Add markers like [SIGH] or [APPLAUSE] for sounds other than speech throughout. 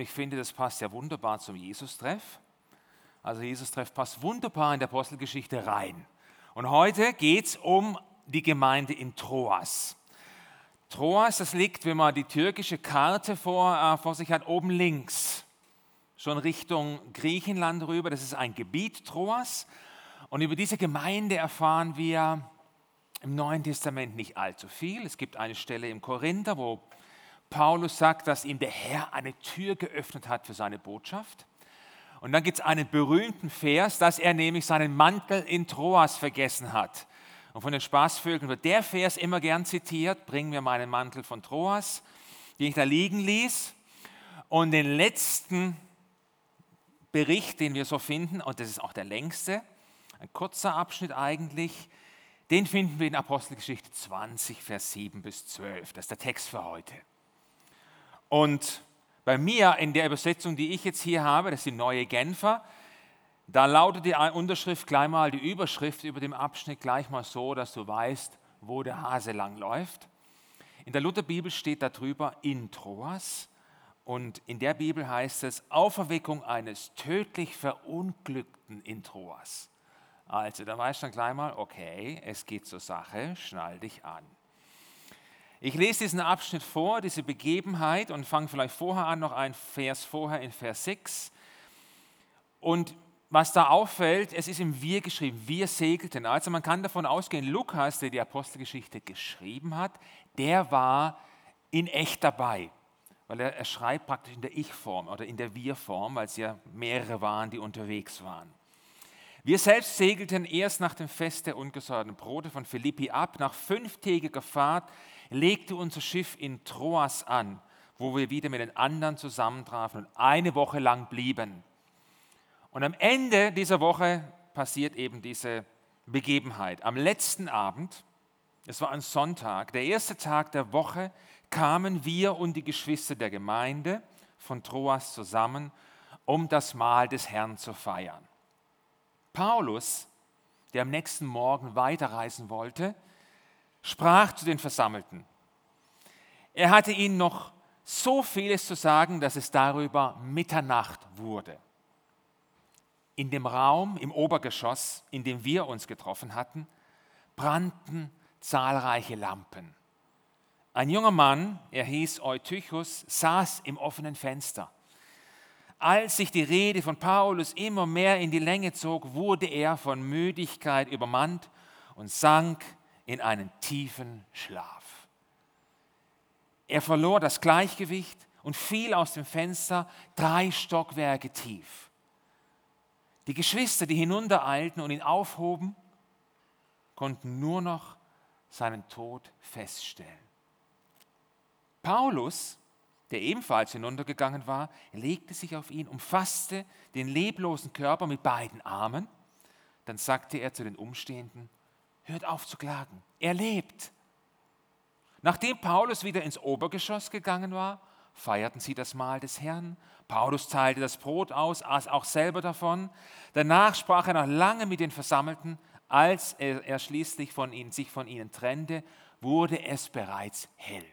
Ich finde, das passt ja wunderbar zum Jesus-Treff. Also Jesus-Treff passt wunderbar in der Apostelgeschichte rein. Und heute geht es um die Gemeinde in Troas. Troas, das liegt, wenn man die türkische Karte vor, äh, vor sich hat, oben links, schon Richtung Griechenland rüber. Das ist ein Gebiet Troas. Und über diese Gemeinde erfahren wir im Neuen Testament nicht allzu viel. Es gibt eine Stelle im Korinther, wo Paulus sagt, dass ihm der Herr eine Tür geöffnet hat für seine Botschaft. Und dann gibt es einen berühmten Vers, dass er nämlich seinen Mantel in Troas vergessen hat. Und von den Spaßvögeln wird der Vers immer gern zitiert, bring mir meinen Mantel von Troas, den ich da liegen ließ. Und den letzten Bericht, den wir so finden, und das ist auch der längste, ein kurzer Abschnitt eigentlich, den finden wir in Apostelgeschichte 20, Vers 7 bis 12. Das ist der Text für heute. Und bei mir in der Übersetzung, die ich jetzt hier habe, das ist die neue Genfer, da lautet die Unterschrift gleich mal, die Überschrift über dem Abschnitt gleich mal so, dass du weißt, wo der Hase lang läuft. In der Lutherbibel steht darüber in Troas und in der Bibel heißt es Auferweckung eines tödlich Verunglückten in Troas. Also da weißt du dann gleich mal, okay, es geht zur Sache, schnall dich an. Ich lese diesen Abschnitt vor, diese Begebenheit und fange vielleicht vorher an, noch ein Vers vorher in Vers 6. Und was da auffällt, es ist im Wir geschrieben, wir segelten. Also man kann davon ausgehen, Lukas, der die Apostelgeschichte geschrieben hat, der war in echt dabei. Weil er, er schreibt praktisch in der Ich-Form oder in der Wir-Form, weil es ja mehrere waren, die unterwegs waren. Wir selbst segelten erst nach dem Fest der ungesäuerten Brote von Philippi ab. Nach fünftägiger Fahrt legte unser Schiff in Troas an, wo wir wieder mit den anderen zusammentrafen und eine Woche lang blieben. Und am Ende dieser Woche passiert eben diese Begebenheit. Am letzten Abend, es war ein Sonntag, der erste Tag der Woche, kamen wir und die Geschwister der Gemeinde von Troas zusammen, um das Mahl des Herrn zu feiern. Paulus, der am nächsten Morgen weiterreisen wollte, sprach zu den Versammelten. Er hatte ihnen noch so vieles zu sagen, dass es darüber Mitternacht wurde. In dem Raum im Obergeschoss, in dem wir uns getroffen hatten, brannten zahlreiche Lampen. Ein junger Mann, er hieß Eutychus, saß im offenen Fenster. Als sich die Rede von Paulus immer mehr in die Länge zog, wurde er von Müdigkeit übermannt und sank in einen tiefen Schlaf. Er verlor das Gleichgewicht und fiel aus dem Fenster drei Stockwerke tief. Die Geschwister, die hinuntereilten und ihn aufhoben, konnten nur noch seinen Tod feststellen. Paulus, der ebenfalls hinuntergegangen war, legte sich auf ihn, umfasste den leblosen Körper mit beiden Armen. Dann sagte er zu den Umstehenden, Hört auf zu klagen. Er lebt. Nachdem Paulus wieder ins Obergeschoss gegangen war, feierten sie das Mahl des Herrn. Paulus teilte das Brot aus, aß auch selber davon. Danach sprach er noch lange mit den Versammelten. Als er, er schließlich von ihnen, sich von ihnen trennte, wurde es bereits hell.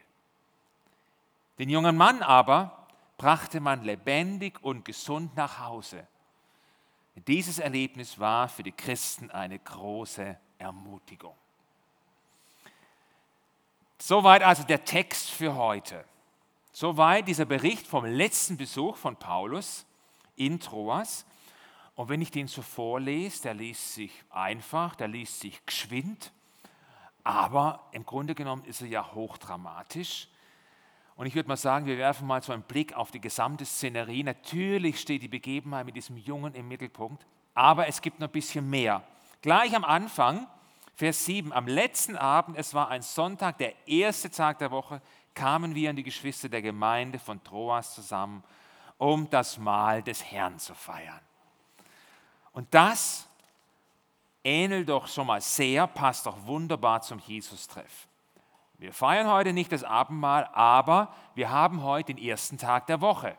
Den jungen Mann aber brachte man lebendig und gesund nach Hause. Dieses Erlebnis war für die Christen eine große Ermutigung. Soweit also der Text für heute. Soweit dieser Bericht vom letzten Besuch von Paulus in Troas. Und wenn ich den so vorlese, der liest sich einfach, der liest sich geschwind, aber im Grunde genommen ist er ja hochdramatisch. Und ich würde mal sagen, wir werfen mal so einen Blick auf die gesamte Szenerie. Natürlich steht die Begebenheit mit diesem Jungen im Mittelpunkt, aber es gibt noch ein bisschen mehr. Gleich am Anfang, Vers 7, am letzten Abend, es war ein Sonntag, der erste Tag der Woche, kamen wir an die Geschwister der Gemeinde von Troas zusammen, um das Mahl des Herrn zu feiern. Und das ähnelt doch schon mal sehr, passt doch wunderbar zum Jesus-Treff. Wir feiern heute nicht das Abendmahl, aber wir haben heute den ersten Tag der Woche.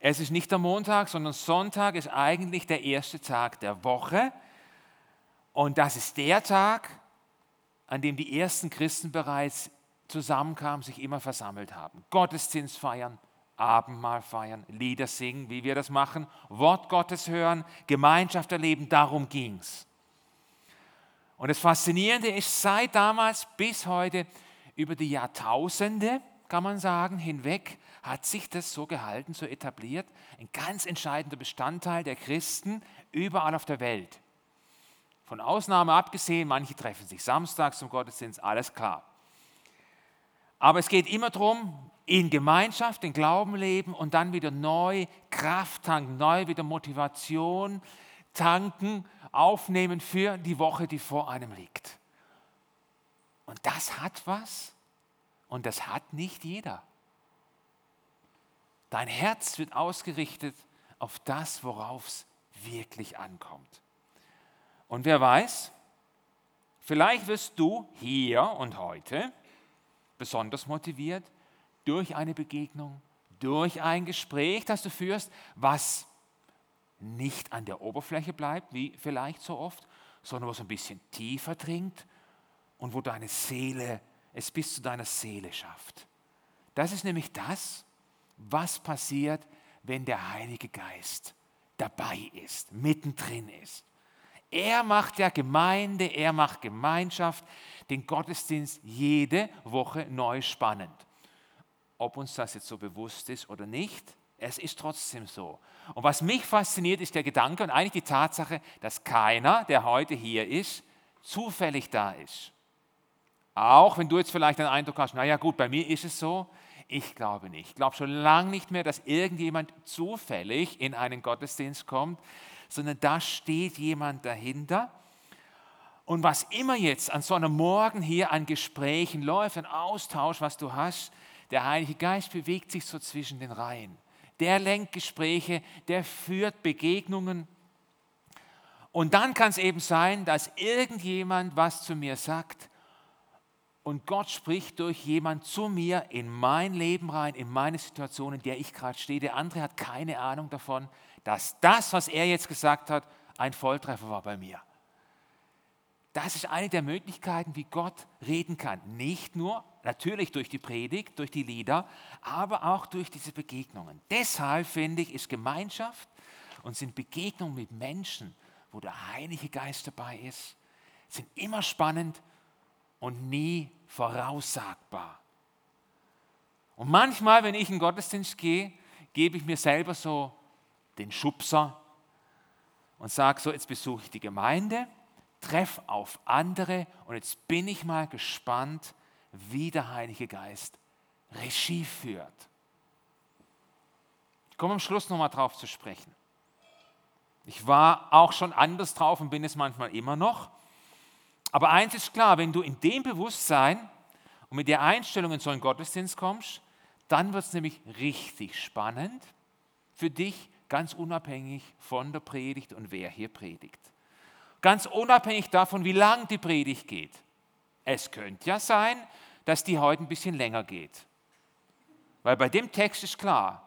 Es ist nicht der Montag, sondern Sonntag ist eigentlich der erste Tag der Woche. Und das ist der Tag, an dem die ersten Christen bereits zusammenkamen, sich immer versammelt haben. Gottesdienst feiern, Abendmahl feiern, Lieder singen, wie wir das machen, Wort Gottes hören, Gemeinschaft erleben, darum ging es. Und das Faszinierende ist, seit damals bis heute, über die Jahrtausende, kann man sagen, hinweg, hat sich das so gehalten, so etabliert, ein ganz entscheidender Bestandteil der Christen überall auf der Welt. Von Ausnahme abgesehen, manche treffen sich samstags zum Gottesdienst, alles klar. Aber es geht immer darum, in Gemeinschaft, den Glauben leben und dann wieder neu Kraft tanken, neu wieder Motivation tanken, aufnehmen für die Woche, die vor einem liegt. Und das hat was und das hat nicht jeder. Dein Herz wird ausgerichtet auf das, worauf es wirklich ankommt. Und wer weiß, vielleicht wirst du hier und heute besonders motiviert durch eine Begegnung, durch ein Gespräch, das du führst, was nicht an der Oberfläche bleibt, wie vielleicht so oft, sondern was ein bisschen tiefer dringt und wo deine Seele es bis zu deiner Seele schafft. Das ist nämlich das, was passiert, wenn der Heilige Geist dabei ist, mittendrin ist. Er macht ja Gemeinde, er macht Gemeinschaft, den Gottesdienst jede Woche neu spannend. Ob uns das jetzt so bewusst ist oder nicht, es ist trotzdem so. Und was mich fasziniert, ist der Gedanke und eigentlich die Tatsache, dass keiner, der heute hier ist, zufällig da ist. Auch wenn du jetzt vielleicht den Eindruck hast, naja gut, bei mir ist es so, ich glaube nicht. Ich glaube schon lange nicht mehr, dass irgendjemand zufällig in einen Gottesdienst kommt, sondern da steht jemand dahinter. Und was immer jetzt an so einem Morgen hier an Gesprächen läuft, ein Austausch, was du hast, der Heilige Geist bewegt sich so zwischen den Reihen. Der lenkt Gespräche, der führt Begegnungen. Und dann kann es eben sein, dass irgendjemand was zu mir sagt und Gott spricht durch jemand zu mir in mein Leben rein, in meine Situation, in der ich gerade stehe. Der andere hat keine Ahnung davon, dass das, was er jetzt gesagt hat, ein Volltreffer war bei mir. Das ist eine der Möglichkeiten, wie Gott reden kann. Nicht nur natürlich durch die Predigt, durch die Lieder, aber auch durch diese Begegnungen. Deshalb finde ich, ist Gemeinschaft und sind Begegnungen mit Menschen, wo der Heilige Geist dabei ist, sind immer spannend und nie voraussagbar. Und manchmal, wenn ich in den Gottesdienst gehe, gebe ich mir selber so den Schubser und sage so, jetzt besuche ich die Gemeinde, treffe auf andere und jetzt bin ich mal gespannt, wie der Heilige Geist Regie führt. Ich komme am Schluss nochmal drauf zu sprechen. Ich war auch schon anders drauf und bin es manchmal immer noch. Aber eins ist klar, wenn du in dem Bewusstsein und mit der Einstellung in so einen Gottesdienst kommst, dann wird es nämlich richtig spannend für dich, ganz unabhängig von der Predigt und wer hier predigt. Ganz unabhängig davon, wie lang die Predigt geht. Es könnte ja sein, dass die heute ein bisschen länger geht. Weil bei dem Text ist klar,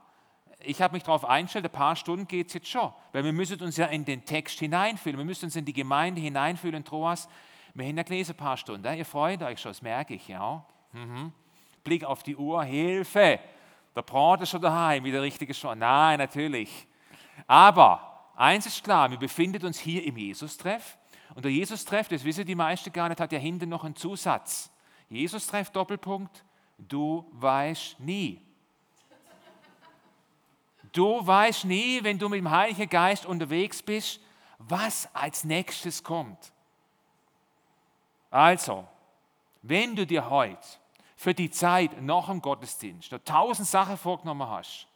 ich habe mich darauf eingestellt, ein paar Stunden geht es jetzt schon. Weil wir müssen uns ja in den Text hineinfühlen, wir müssen uns in die Gemeinde hineinfühlen, Troas. Wir haben ja gelesen ein paar Stunden. Ihr freut euch schon, das merke ich, ja. Mhm. Blick auf die Uhr, Hilfe. Der Brot ist schon daheim, wie der richtige schon. Nein, natürlich. Aber eins ist klar, wir befinden uns hier im Jesus-Treff. Und der Jesus-Treff, das wissen die meisten gar nicht, hat ja hinten noch einen Zusatz. Jesus-Treff, Doppelpunkt, du weißt nie. Du weißt nie, wenn du mit dem Heiligen Geist unterwegs bist, was als nächstes kommt. Also, wenn du dir heute für die Zeit nach dem Gottesdienst noch tausend Sachen vorgenommen hast,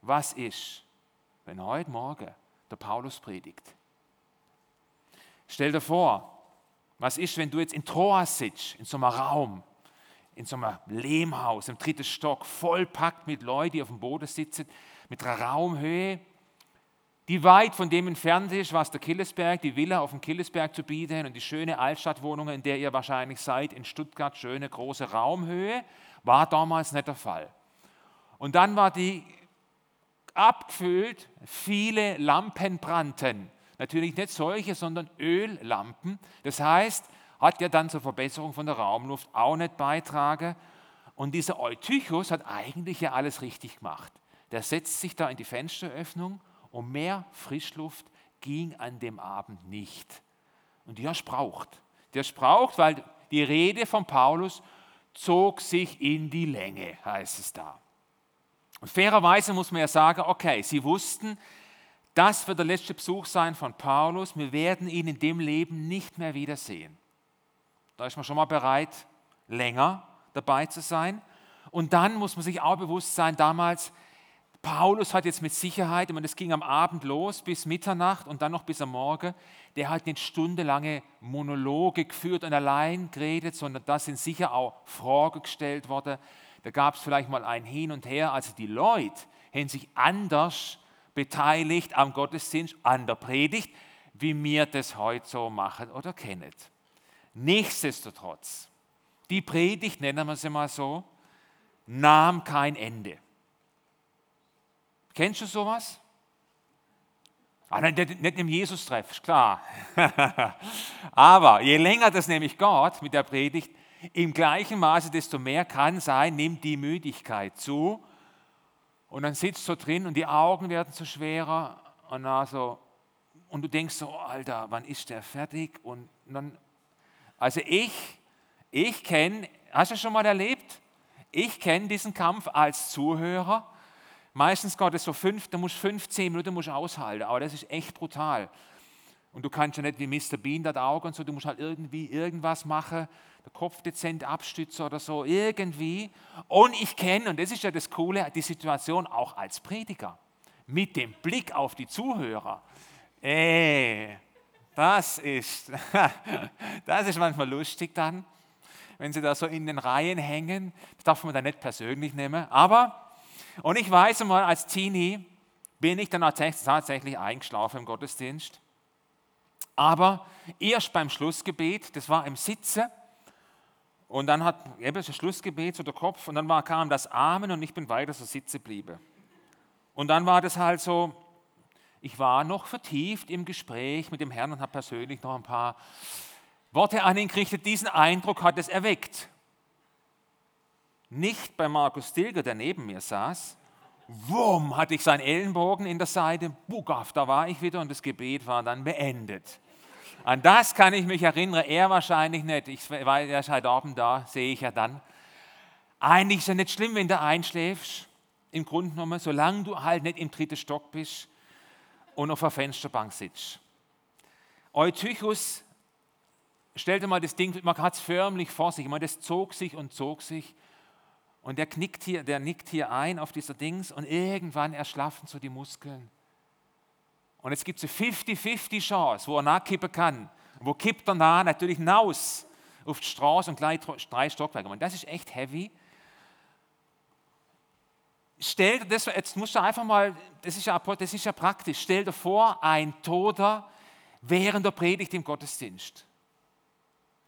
was ist, wenn heute Morgen der Paulus predigt? Stell dir vor, was ist, wenn du jetzt in Troas sitzt, in so einem Raum, in so einem Lehmhaus, im dritten Stock, vollpackt mit Leuten, die auf dem Boden sitzen, mit einer Raumhöhe, die weit von dem entfernt ist, was der Killesberg, die Villa auf dem Killesberg zu bieten und die schöne Altstadtwohnung, in der ihr wahrscheinlich seid, in Stuttgart, schöne große Raumhöhe, war damals nicht der Fall. Und dann war die abgefüllt, viele Lampen brannten. Natürlich nicht solche, sondern Öllampen. Das heißt, hat ja dann zur Verbesserung von der Raumluft auch nicht beitragen. Und dieser Eutychus hat eigentlich ja alles richtig gemacht. Der setzt sich da in die Fensteröffnung und mehr Frischluft ging an dem Abend nicht. Und der spraucht. Der spraucht, weil die Rede von Paulus zog sich in die Länge, heißt es da. Und fairerweise muss man ja sagen, okay, sie wussten, das wird der letzte Besuch sein von Paulus. Wir werden ihn in dem Leben nicht mehr wiedersehen. Da ist man schon mal bereit, länger dabei zu sein. Und dann muss man sich auch bewusst sein, damals, Paulus hat jetzt mit Sicherheit, ich meine, das ging am Abend los bis Mitternacht und dann noch bis am Morgen, der hat nicht stundenlange Monologe geführt und allein geredet, sondern da sind sicher auch Fragen gestellt worden. Da gab es vielleicht mal ein Hin und Her. Also die Leute haben sich anders beteiligt am Gottesdienst, an der Predigt, wie wir das heute so machen oder kennen. Nichtsdestotrotz, die Predigt, nennen wir sie mal so, nahm kein Ende. Kennst du sowas? Ah, nein, nicht im Jesus-Treff, klar. [LAUGHS] Aber je länger das nämlich geht mit der Predigt, im gleichen Maße, desto mehr kann sein, nimmt die Müdigkeit zu. Und dann sitzt du drin und die Augen werden so schwerer und, also, und du denkst so, Alter, wann ist der fertig? Und dann, also ich, ich kenne, hast du schon mal erlebt? Ich kenne diesen Kampf als Zuhörer Meistens geht es so fünf, da musst 15 Minuten musst aushalten, aber das ist echt brutal. Und du kannst ja nicht wie Mr. Bean das Auge und so, du musst halt irgendwie irgendwas machen, der Kopf dezent abstützen oder so, irgendwie. Und ich kenne, und das ist ja das Coole, die Situation auch als Prediger, mit dem Blick auf die Zuhörer. Ey, das ist, [LAUGHS] das ist manchmal lustig dann, wenn sie da so in den Reihen hängen. Das darf man da nicht persönlich nehmen, aber und ich weiß mal, als Teenie bin ich dann tatsächlich eingeschlafen im Gottesdienst. Aber erst beim Schlussgebet, das war im Sitze, und dann hat eben das Schlussgebet so der Kopf, und dann war, kam das Amen und ich bin weiter so sitzen geblieben. Und dann war das halt so, ich war noch vertieft im Gespräch mit dem Herrn und habe persönlich noch ein paar Worte an ihn gerichtet. Diesen Eindruck hat es erweckt nicht bei Markus Dilger, der neben mir saß. Wumm, hatte ich seinen Ellenbogen in der Seite, bugaff, da war ich wieder und das Gebet war dann beendet. An das kann ich mich erinnern, er wahrscheinlich nicht. Ich war ja seit Abend da, sehe ich ja dann. Eigentlich ist es ja nicht schlimm, wenn du einschläfst, im Grunde genommen, solange du halt nicht im dritten Stock bist und auf der Fensterbank sitzt. Eutychus, stell dir mal das Ding, man hat es förmlich vor sich, ich meine, das zog sich und zog sich. Und der, knickt hier, der nickt hier ein auf dieser Dings und irgendwann erschlaffen so die Muskeln. Und jetzt gibt es eine 50-50 Chance, wo er nachkippen kann. Wo kippt er nach? Natürlich hinaus auf die Straße und gleich drei Stockwerke. Und das ist echt heavy. Stell dir das, jetzt musst du einfach mal, das ist, ja, das ist ja praktisch, stell dir vor, ein Toter während der Predigt im Gottesdienst.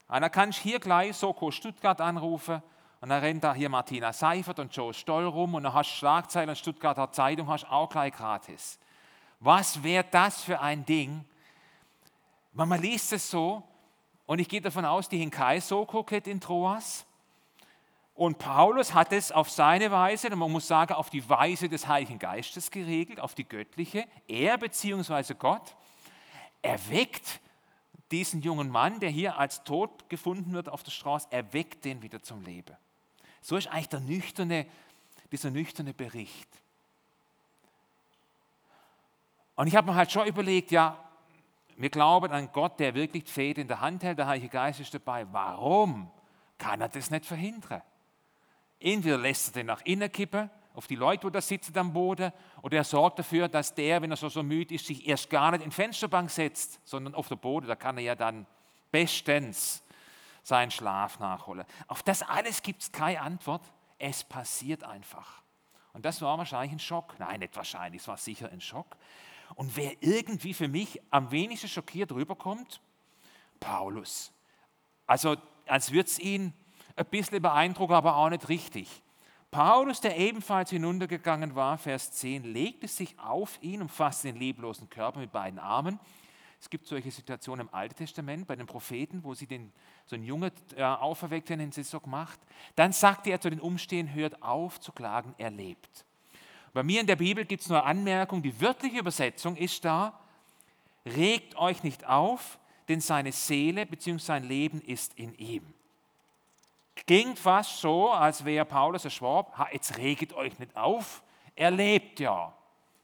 Und dann kannst du hier gleich Soko Stuttgart anrufen und dann rennt da hier Martina Seifert und Joe Stoll rum und dann hast du Schlagzeilen und Stuttgarter Zeitung hast auch gleich gratis. Was wäre das für ein Ding? Man, man liest es so und ich gehe davon aus, die Hinkai so kokett in Troas. Und Paulus hat es auf seine Weise, man muss sagen, auf die Weise des Heiligen Geistes geregelt, auf die göttliche. Er bzw. Gott erweckt diesen jungen Mann, der hier als tot gefunden wird auf der Straße, erweckt den wieder zum Leben. So ist eigentlich der nüchterne, dieser nüchterne Bericht. Und ich habe mir halt schon überlegt, ja, wir glauben an Gott, der wirklich die Fäden in der Hand hält, der Heilige Geist ist dabei. Warum kann er das nicht verhindern? Entweder lässt er den nach innen kippen, auf die Leute, die da sitzen am Boden, oder er sorgt dafür, dass der, wenn er so, so müde ist, sich erst gar nicht in die Fensterbank setzt, sondern auf der Boden. Da kann er ja dann bestens seinen Schlaf nachholen. Auf das alles gibt es keine Antwort. Es passiert einfach. Und das war wahrscheinlich ein Schock. Nein, nicht wahrscheinlich, es war sicher ein Schock. Und wer irgendwie für mich am wenigsten schockiert rüberkommt, Paulus. Also als würde es ihn ein bisschen beeindrucken, aber auch nicht richtig. Paulus, der ebenfalls hinuntergegangen war, Vers 10, legte sich auf ihn, umfasste den leblosen Körper mit beiden Armen, Es gibt solche Situationen im Alten Testament bei den Propheten, wo sie den, so einen Junge äh, auferweckt werden, den sie so gemacht. Dann sagte er zu den Umstehenden, hört auf zu klagen, er lebt. Bei mir in der Bibel gibt es nur Anmerkung, die wörtliche Übersetzung ist da, regt euch nicht auf, denn seine Seele bzw. sein Leben ist in ihm. Klingt fast so, als wäre Paulus erschwab, jetzt reget euch nicht auf, er lebt ja.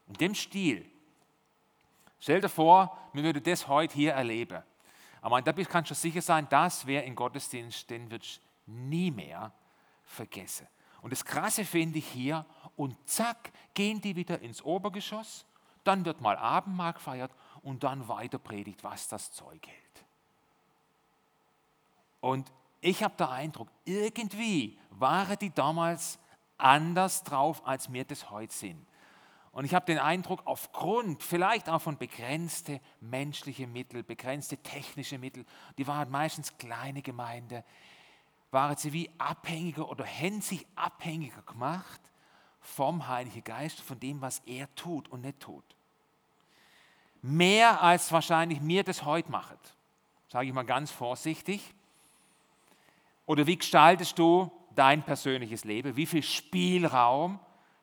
In dem Stil. Stell dir vor, wir würden das heute hier erleben. Aber da kannst du sicher sein, das wäre in Gottesdienst, den wird nie mehr vergessen. Und das Krasse finde ich hier, und zack, gehen die wieder ins Obergeschoss, dann wird mal Abendmahl gefeiert und dann weiter predigt, was das Zeug hält. Und ich habe den Eindruck, irgendwie waren die damals anders drauf, als wir das heute sind. Und ich habe den Eindruck, aufgrund vielleicht auch von begrenzte menschliche Mittel, begrenzte technische Mittel, die waren meistens kleine Gemeinden, waren sie wie abhängiger oder hätten sich abhängiger gemacht vom Heiligen Geist, von dem, was er tut und nicht tut. Mehr als wahrscheinlich mir das heute macht, sage ich mal ganz vorsichtig. Oder wie gestaltest du dein persönliches Leben? Wie viel Spielraum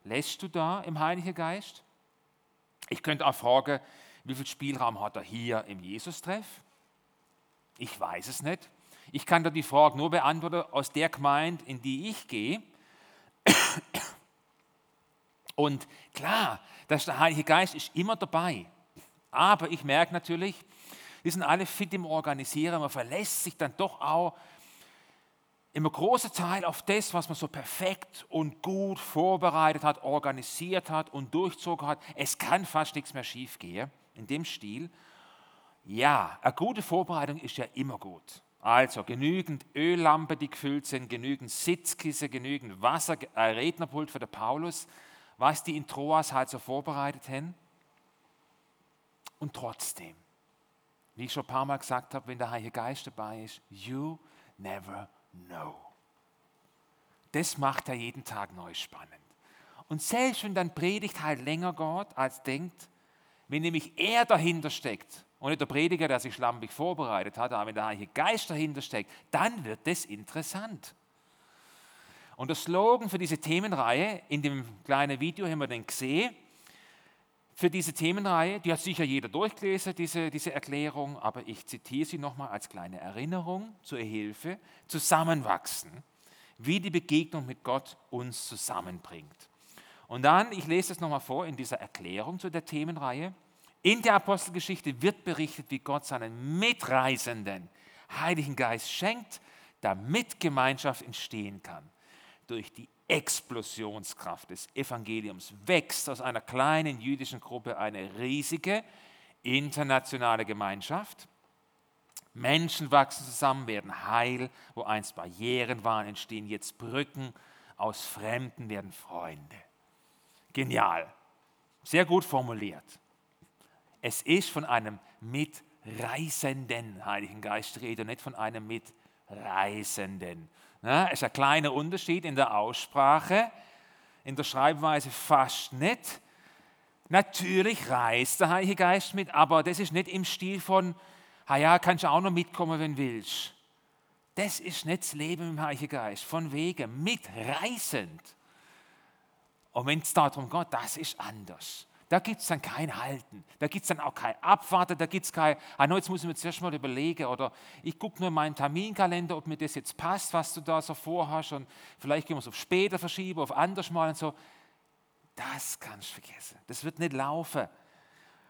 lässt du da im Heiligen Geist? Ich könnte auch fragen, wie viel Spielraum hat er hier im Jesus-Treff? Ich weiß es nicht. Ich kann da die Frage nur beantworten aus der Gemeinde, in die ich gehe. Und klar, der Heilige Geist ist immer dabei. Aber ich merke natürlich, wir sind alle fit im Organisieren, man verlässt sich dann doch auch immer großer Teil auf das, was man so perfekt und gut vorbereitet hat, organisiert hat und durchzogen hat. Es kann fast nichts mehr schiefgehen in dem Stil. Ja, eine gute Vorbereitung ist ja immer gut. Also genügend Öllampen, die gefüllt sind, genügend Sitzkissen, genügend Wasser, ein Rednerpult für den Paulus, was die in Troas halt so vorbereitet haben. Und trotzdem, wie ich schon ein paar Mal gesagt habe, wenn der Heilige Geist dabei ist, you never know. Das macht er jeden Tag neu spannend. Und selbst wenn dann Predigt halt länger geht, als denkt, wenn nämlich er dahinter steckt und nicht der Prediger, der sich schlampig vorbereitet hat, aber wenn der Heilige Geist dahinter steckt, dann wird das interessant. Und der Slogan für diese Themenreihe, in dem kleinen Video haben wir den gesehen, für diese Themenreihe, die hat sicher jeder durchgelesen, diese, diese Erklärung, aber ich zitiere sie nochmal als kleine Erinnerung zur Hilfe, zusammenwachsen, wie die Begegnung mit Gott uns zusammenbringt. Und dann, ich lese es nochmal vor in dieser Erklärung zu der Themenreihe, in der Apostelgeschichte wird berichtet, wie Gott seinen Mitreisenden Heiligen Geist schenkt, damit Gemeinschaft entstehen kann. Durch die Explosionskraft des Evangeliums wächst aus einer kleinen jüdischen Gruppe eine riesige internationale Gemeinschaft. Menschen wachsen zusammen, werden heil, wo einst Barrieren waren, entstehen jetzt Brücken, aus Fremden werden Freunde. Genial, sehr gut formuliert. Es ist von einem mitreisenden Heiligen Geist rede, nicht von einem mitreisenden. Ja, ist ein kleiner Unterschied in der Aussprache, in der Schreibweise fast nicht. Natürlich reist der Heilige Geist mit, aber das ist nicht im Stil von, ha ja, kannst du auch noch mitkommen, wenn willst. Das ist nicht das Leben im Heiligen Geist, von wegen, mitreisend. Und wenn es darum geht, das ist anders. Da gibt es dann kein Halten, da gibt es dann auch kein Abwarten, da gibt es kein, ah, no, jetzt muss ich mir zuerst mal überlegen oder ich gucke nur in meinen Terminkalender, ob mir das jetzt passt, was du da so vorhast und vielleicht können wir es auf später verschieben, auf anders mal und so. Das kannst du vergessen, das wird nicht laufen.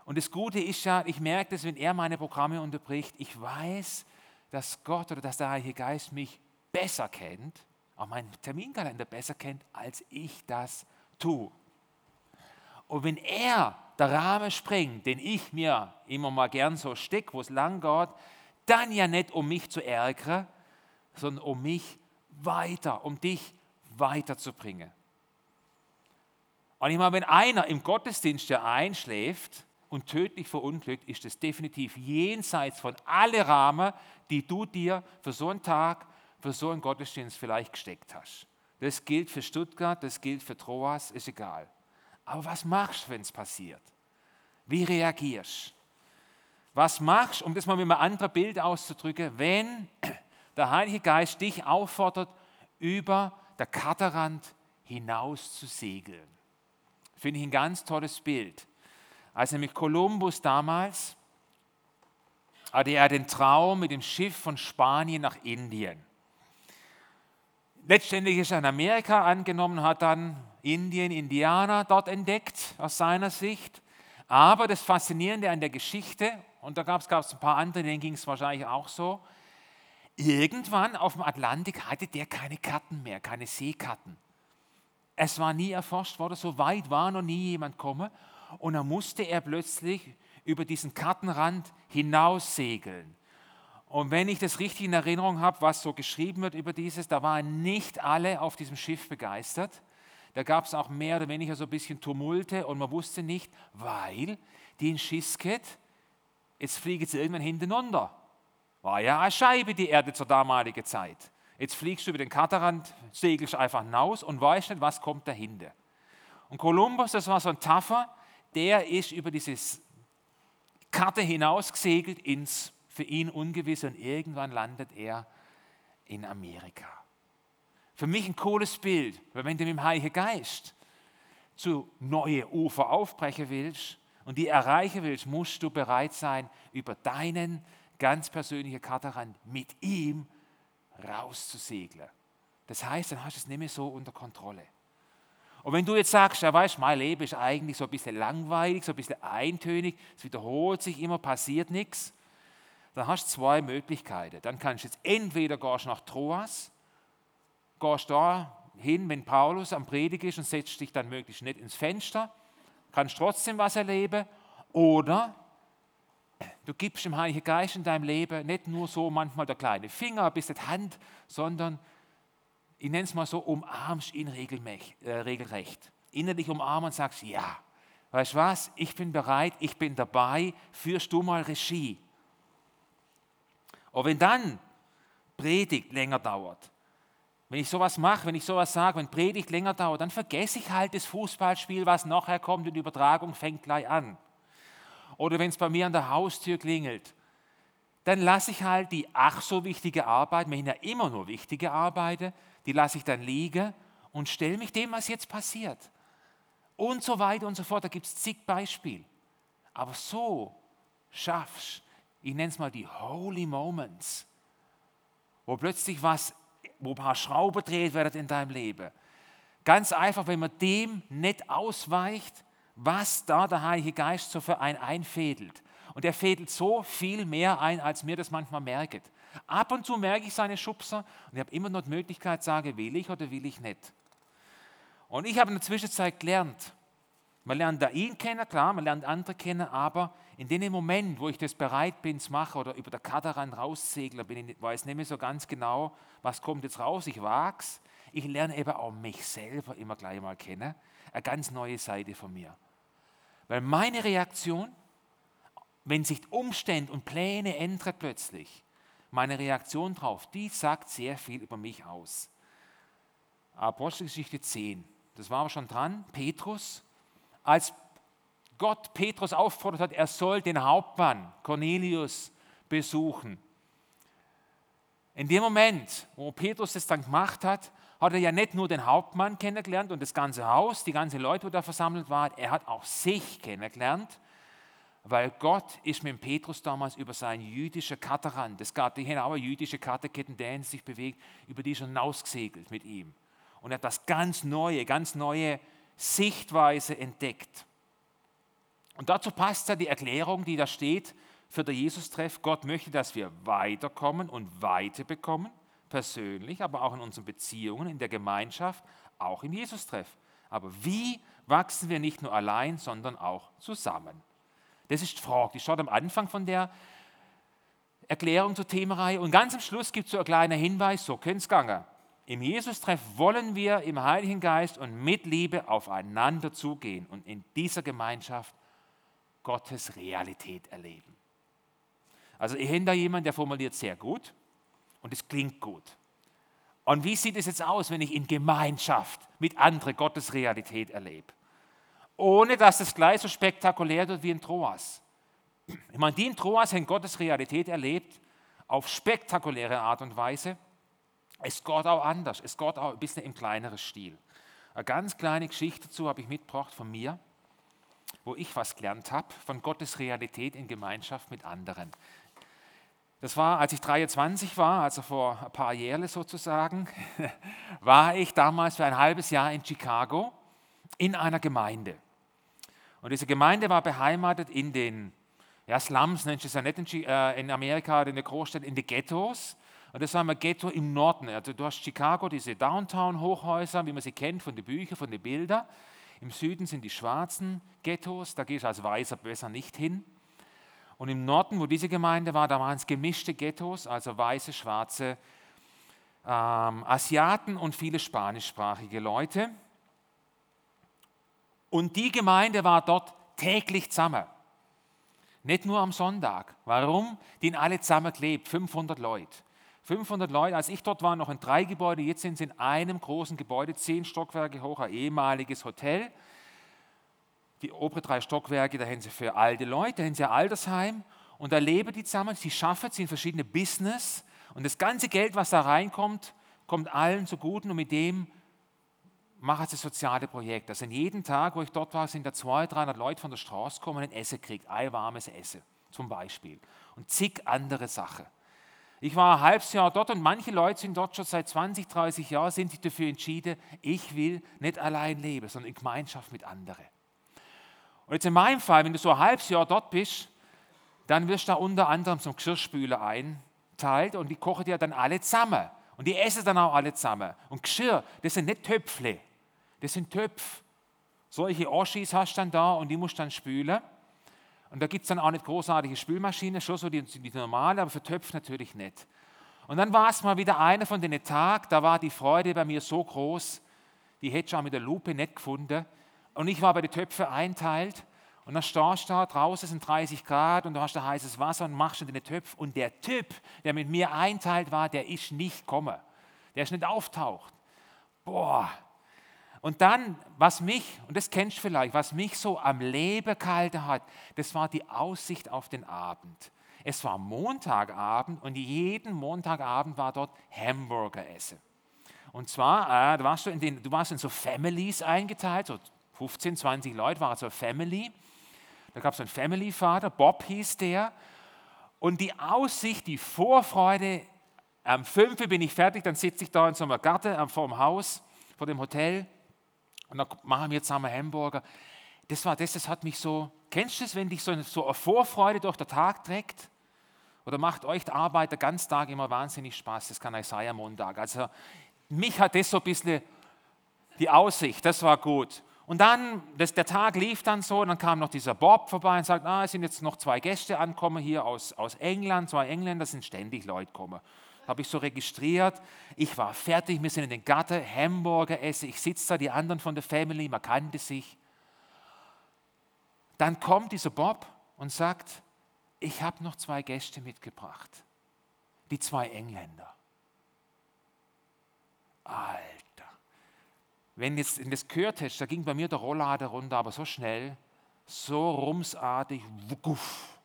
Und das Gute ist ja, ich merke das, wenn er meine Programme unterbricht, ich weiß, dass Gott oder dass der Heilige Geist mich besser kennt, auch meinen Terminkalender besser kennt, als ich das tue. Und wenn er der Rahmen springt, den ich mir immer mal gern so stecke, wo es lang geht, dann ja nicht um mich zu ärgern, sondern um mich weiter, um dich weiterzubringen. Und ich meine, wenn einer im Gottesdienst ja einschläft und tödlich verunglückt, ist das definitiv jenseits von alle Rahmen, die du dir für so einen Tag, für so einen Gottesdienst vielleicht gesteckt hast. Das gilt für Stuttgart, das gilt für Troas, ist egal. Aber was machst du, wenn es passiert? Wie reagierst du? Was machst, um das mal mit einem anderen Bild auszudrücken, wenn [CLEARS THROAT] der Heilige Geist dich auffordert, über der Katerrand hinaus zu segeln? Finde ich ein ganz tolles Bild. Als nämlich Kolumbus damals hatte er den Traum mit dem Schiff von Spanien nach Indien. Letztendlich ist er in Amerika angenommen, hat dann Indien, Indianer dort entdeckt aus seiner Sicht. Aber das Faszinierende an der Geschichte, und da gab es ein paar andere, denen ging es wahrscheinlich auch so, irgendwann auf dem Atlantik hatte der keine Karten mehr, keine Seekarten. Es war nie erforscht worden, so weit war noch nie jemand gekommen. Und dann musste er plötzlich über diesen Kartenrand hinaus segeln. Und wenn ich das richtig in Erinnerung habe, was so geschrieben wird über dieses, da waren nicht alle auf diesem Schiff begeistert. Da gab es auch mehr oder weniger so ein bisschen Tumulte und man wusste nicht, weil die in Schisket, jetzt fliegen sie irgendwann hintereinander. War ja eine Scheibe die Erde zur damaligen Zeit. Jetzt fliegst du über den Katerrand, segelst einfach hinaus und weißt nicht, was kommt dahinter. Und Kolumbus, das war so ein Taffer, der ist über diese Karte hinaus gesegelt ins für ihn ungewiss und irgendwann landet er in Amerika. Für mich ein cooles Bild, weil wenn du mit dem Heiligen Geist zu neue Ufer aufbrechen willst und die erreichen willst, musst du bereit sein, über deinen ganz persönlichen Katerrand mit ihm rauszusegeln. Das heißt, dann hast du es nicht mehr so unter Kontrolle. Und wenn du jetzt sagst, ja weißt, mein Leben ist eigentlich so ein bisschen langweilig, so ein bisschen eintönig, es wiederholt sich immer, passiert nichts, dann hast du zwei Möglichkeiten. Dann kannst du jetzt entweder gehst nach Troas, gehst da hin, wenn Paulus am Predig ist und setzt dich dann möglichst nicht ins Fenster, kannst trotzdem was erleben, oder du gibst dem Heiligen Geist in deinem Leben nicht nur so manchmal der kleine Finger, ein bisschen Hand, sondern ich nenne es mal so, umarmst ihn äh, regelrecht. Innerlich umarmen und sagst, ja, weißt du was, ich bin bereit, ich bin dabei, führst du mal Regie. Und wenn dann Predigt länger dauert, wenn ich sowas mache, wenn ich sowas sage, wenn Predigt länger dauert, dann vergesse ich halt das Fußballspiel, was nachher kommt und die Übertragung fängt gleich an. Oder wenn es bei mir an der Haustür klingelt, dann lasse ich halt die ach so wichtige Arbeit, mir ja immer nur wichtige Arbeiten, die lasse ich dann liegen und stelle mich dem, was jetzt passiert. Und so weiter und so fort. Da gibt es zig Beispiele. Aber so schaffst ich nenne es mal die Holy Moments, wo plötzlich was, wo ein paar Schrauben dreht werden in deinem Leben. Ganz einfach, wenn man dem nicht ausweicht, was da der Heilige Geist so für einen einfädelt. Und er fädelt so viel mehr ein, als mir das manchmal merkt. Ab und zu merke ich seine Schubser und ich habe immer noch die Möglichkeit, sage, will ich oder will ich nicht. Und ich habe in der Zwischenzeit gelernt, man lernt da ihn kennen, klar, man lernt andere kennen, aber in dem Moment, wo ich das bereit bin zu machen oder über der Kadaran raussegle, bin ich, weiß nicht mehr so ganz genau, was kommt jetzt raus, ich wag's. Ich lerne eben auch mich selber immer gleich mal kennen, eine ganz neue Seite von mir. Weil meine Reaktion, wenn sich Umstände und Pläne ändern plötzlich, meine Reaktion drauf, die sagt sehr viel über mich aus. Apostelgeschichte 10, das war aber schon dran, Petrus, als Gott Petrus auffordert hat, er soll den Hauptmann Cornelius besuchen. In dem Moment, wo Petrus das dann gemacht hat, hat er ja nicht nur den Hauptmann kennengelernt und das ganze Haus, die ganzen Leute, die da versammelt waren, er hat auch sich kennengelernt, weil Gott ist mit Petrus damals über sein jüdische Katerrand, es gab die auch jüdische Katerketten, der sich bewegt, über die schon hinausgesegelt mit ihm. Und er hat das ganz neue, ganz neue Sichtweise entdeckt. Und dazu passt ja die Erklärung, die da steht für den Jesus-Treff. Gott möchte, dass wir weiterkommen und Weite bekommen, persönlich, aber auch in unseren Beziehungen, in der Gemeinschaft, auch im Jesus-Treff. Aber wie wachsen wir nicht nur allein, sondern auch zusammen? Das ist die Frage, die schaut am Anfang von der Erklärung zur Themenreihe und ganz am Schluss gibt es so ein kleiner Hinweis, so könnte es gehen. Im Jesus-Treff wollen wir im Heiligen Geist und mit Liebe aufeinander zugehen und in dieser Gemeinschaft Gottes Realität erleben. Also ich habe da jemanden, der formuliert sehr gut und es klingt gut. Und wie sieht es jetzt aus, wenn ich in Gemeinschaft mit anderen Gottes Realität erlebe? Ohne dass es gleich so spektakulär wird wie in Troas. Ich meine, die in Troas haben Gottes Realität erlebt, auf spektakuläre Art und Weise. Es geht auch anders, es geht auch ein bisschen im kleineren Stil. Eine ganz kleine Geschichte dazu habe ich mitgebracht von mir, wo ich was gelernt habe von Gottes Realität in Gemeinschaft mit anderen. Das war, als ich 23 war, also vor ein paar Jahren sozusagen, [LAUGHS] war ich damals für ein halbes Jahr in Chicago in einer Gemeinde. Und diese Gemeinde war beheimatet in den ja, Slums, nennt es ja nicht in, äh, Amerika in der Großstadt, in den Ghettos. Und das war ein Ghetto im Norden. Also du hast Chicago, diese Downtown-Hochhäuser, wie man sie kennt von den Büchern, von den Bildern. Im Süden sind die schwarzen Ghettos, da gehst du als Weißer besser nicht hin. Und im Norden, wo diese Gemeinde war, da waren es gemischte Ghettos, also weiße, schwarze, ähm, Asiaten und viele spanischsprachige Leute. Und die Gemeinde war dort täglich zusammen. Nicht nur am Sonntag. Warum? Die sind alle zusammen gelebt, 500 Leute. 500 Leute, als ich dort war, noch in drei Gebäuden, jetzt sind sie in einem großen Gebäude, zehn Stockwerke hoch, ein ehemaliges Hotel. Die oberen drei Stockwerke, da haben sie für alte Leute, da haben sie ein Altersheim. Und da leben die zusammen, sie schaffen, sie in verschiedene Business. Und das ganze Geld, was da reinkommt, kommt allen zugute und mit dem machen sie soziale Projekte. Also jeden Tag, wo ich dort war, sind da 200, 300 Leute von der Straße gekommen und Essen kriegt, ein warmes Essen zum Beispiel. Und zig andere Sachen. Ich war ein halbes Jahr dort und manche Leute sind dort schon seit 20, 30 Jahren, sind sich dafür entschieden, ich will nicht allein leben, sondern in Gemeinschaft mit anderen. Und jetzt in meinem Fall, wenn du so ein halbes Jahr dort bist, dann wirst du da unter anderem zum Geschirrspüler einteilt und die kochen dir dann alle zusammen. Und die essen dann auch alle zusammen. Und Geschirr, das sind nicht Töpfle, das sind Töpfe. Solche Oschis hast du dann da und die musst du dann spülen. Und da gibt es dann auch nicht großartige Spülmaschinen, schon so die, die normale, aber für Töpfe natürlich nicht. Und dann war es mal wieder einer von den Tagen, da war die Freude bei mir so groß, die hätte ich auch mit der Lupe nicht gefunden. Und ich war bei den Töpfen einteilt und dann stehst du da, draußen sind 30 Grad und du hast da heißes Wasser und machst in den Töpf. Und der Typ, der mit mir einteilt war, der ist nicht gekommen. Der ist nicht auftaucht. Boah, und dann, was mich, und das kennst du vielleicht, was mich so am Leben gehalten hat, das war die Aussicht auf den Abend. Es war Montagabend und jeden Montagabend war dort Hamburger essen. Und zwar, äh, du, warst in den, du warst in so Families eingeteilt, so 15, 20 Leute waren so Family. Da gab es einen Family-Vater, Bob hieß der. Und die Aussicht, die Vorfreude, am 5 bin ich fertig, dann sitze ich da in so einem Garten vor dem Haus, vor dem Hotel und dann machen wir zusammen Hamburger. Das war das, das hat mich so, kennst du das, wenn dich so eine, so eine Vorfreude durch den Tag trägt? Oder macht euch der Arbeit der ganze Tag immer wahnsinnig Spaß? Das kann Isaiah Montag. Also mich hat das so ein bisschen die Aussicht, das war gut. Und dann, das, der Tag lief dann so, dann kam noch dieser Bob vorbei und sagt, ah, es sind jetzt noch zwei Gäste angekommen hier aus, aus England, zwei Engländer sind ständig Leute gekommen habe ich so registriert. Ich war fertig, wir sind in den Garten, Hamburger essen, ich sitze da, die anderen von der Family, man kannte sich. Dann kommt dieser Bob und sagt, ich habe noch zwei Gäste mitgebracht, die zwei Engländer. Alter, wenn jetzt in das gehört hättest, da ging bei mir der Rolllader runter, aber so schnell, so rumsartig, wuff,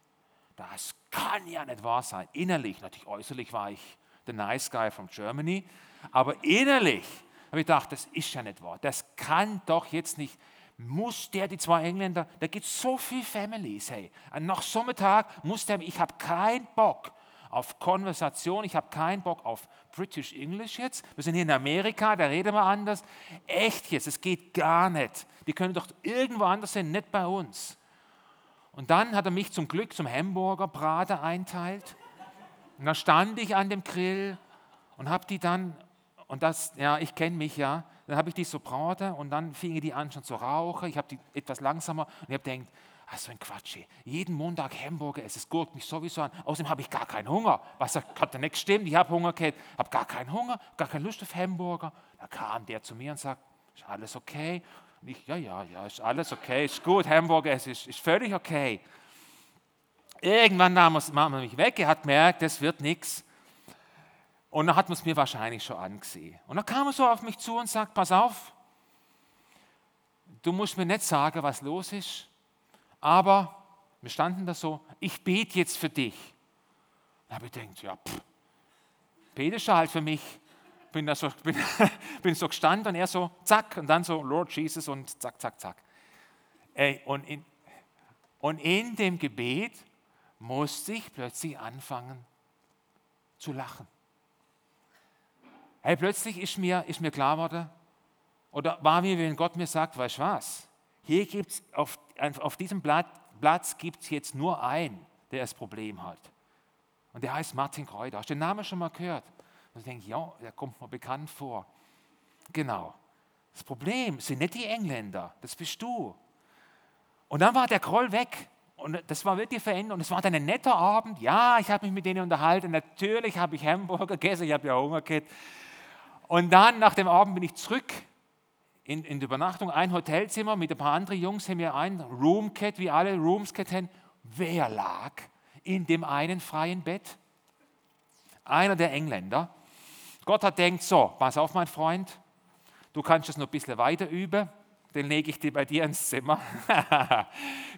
das kann ja nicht wahr sein. Innerlich, natürlich äußerlich war ich the nice guy from Germany. Aber innerlich habe ich gedacht, das ist ja nicht wahr. Das kann doch jetzt nicht. Muss der, die zwei Engländer, da gibt es so viele Families, hey. Nach so muss der, ich habe keinen Bock auf Konversation, ich habe keinen Bock auf British English jetzt. Wir sind hier in Amerika, da reden wir anders. Echt jetzt, es geht gar nicht. Die können doch irgendwo anders sein, nicht bei uns. Und dann hat er mich zum Glück zum Hamburger Brater einteilt. Und dann stand ich an dem Grill und habe die dann, und das, ja, ich kenne mich ja, dann habe ich die so braten und dann fingen die an schon zu rauchen. Ich habe die etwas langsamer und ich habe gedacht, ach so ein Quatsch, jeden Montag Hamburger, es guckt mich sowieso an. Außerdem habe ich gar keinen Hunger. Was hat da nicht gestimmt? Ich habe Hunger gehabt, habe gar keinen Hunger, gar keine Lust auf Hamburger. Da kam der zu mir und sagt, ist alles okay? Und ich, ja, ja, ja, ist alles okay, ist gut, Hamburger, es ist, ist völlig okay. Irgendwann nahm man mich weg, er hat gemerkt, das wird nichts. Und dann hat man es mir wahrscheinlich schon angesehen. Und dann kam er so auf mich zu und sagt, pass auf, du musst mir nicht sagen, was los ist, aber wir standen da so, ich bete jetzt für dich. Da habe ich gedacht, ja, pff, betest halt für mich. Bin, da so, [LAUGHS] bin, bin so gestanden und er so, zack, und dann so, Lord Jesus und zack, zack, zack. Ey, und, in, und in dem Gebet musste ich plötzlich anfangen zu lachen. Hey, plötzlich ist mir, ist mir klar geworden, oder war mir, wenn Gott mir sagt, weißt du was, hier gibt es auf, auf diesem Blatt, Platz gibt es jetzt nur einen, der das Problem hat. Und der heißt Martin Kräuter. Hast du den Namen schon mal gehört? Und ich denke, ja, der kommt mir bekannt vor. Genau. Das Problem sind nicht die Engländer, das bist du. Und dann war der Groll weg. Und das war wirklich verändert. Und es war dann ein netter Abend. Ja, ich habe mich mit denen unterhalten. Natürlich habe ich Hamburger [LAUGHS] gegessen, ich habe ja Hunger gehabt. Und dann nach dem Abend bin ich zurück in, in die Übernachtung. Ein Hotelzimmer mit ein paar anderen Jungs haben wir ein Room gehabt, wie alle Rooms gehabt haben. Wer lag in dem einen freien Bett? Einer der Engländer. Gott hat denkt, so, pass auf, mein Freund, du kannst es noch ein bisschen weiter üben den lege ich dir bei dir ins Zimmer. [LAUGHS]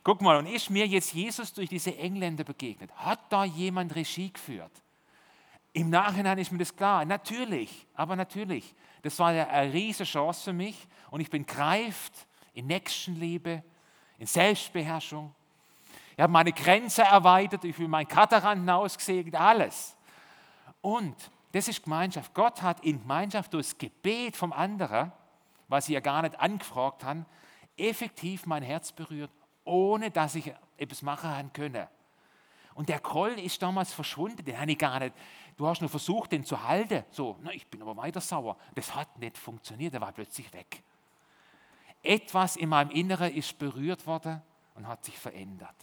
Guck mal, und ist mir jetzt Jesus durch diese Engländer begegnet? Hat da jemand Regie geführt? Im Nachhinein ist mir das klar. Natürlich, aber natürlich. Das war eine riesige Chance für mich und ich bin greift in Nächstenliebe, in Selbstbeherrschung. Ich habe meine Grenze erweitert, ich bin meinen Kataranten ausgesegnet, alles. Und das ist Gemeinschaft. Gott hat in Gemeinschaft durchs Gebet vom anderen was sie ja gar nicht angefragt haben, effektiv mein Herz berührt, ohne dass ich etwas machen könne. Und der Groll ist damals verschwunden, den habe ich gar nicht. Du hast nur versucht, den zu halten. So, na, ich bin aber weiter sauer. Das hat nicht funktioniert, er war plötzlich weg. Etwas in meinem Inneren ist berührt worden und hat sich verändert.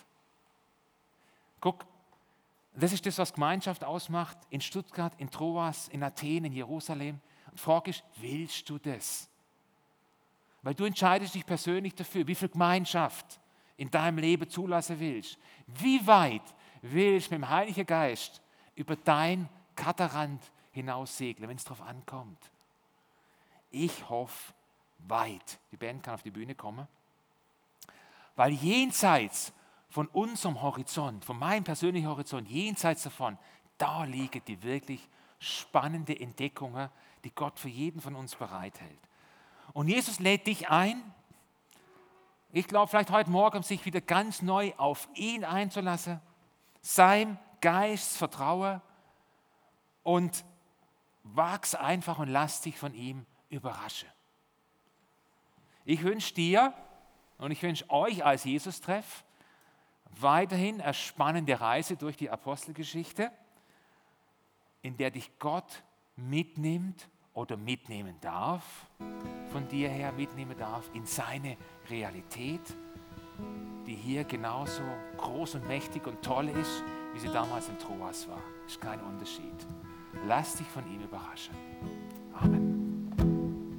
Guck, das ist das, was Gemeinschaft ausmacht. In Stuttgart, in Troas, in Athen, in Jerusalem. Die Frage ist, willst du das? Weil du entscheidest dich persönlich dafür, wie viel Gemeinschaft in deinem Leben zulassen willst. Wie weit willst du mit dem Heiligen Geist über dein Katarand hinaus segeln, wenn es darauf ankommt? Ich hoffe weit. Die Band kann auf die Bühne kommen. Weil jenseits von unserem Horizont, von meinem persönlichen Horizont, jenseits davon, da liegen die wirklich spannenden Entdeckungen, die Gott für jeden von uns bereithält. Und Jesus lädt dich ein, ich glaube vielleicht heute Morgen, sich wieder ganz neu auf ihn einzulassen, sein Geist vertraue und wachs einfach und lass dich von ihm überraschen. Ich wünsche dir und ich wünsche euch als Jesus-Treff weiterhin eine spannende Reise durch die Apostelgeschichte, in der dich Gott mitnimmt oder mitnehmen darf, von dir her mitnehmen darf in seine Realität, die hier genauso groß und mächtig und toll ist, wie sie damals in Troas war. Ist kein Unterschied. Lass dich von ihm überraschen. Amen.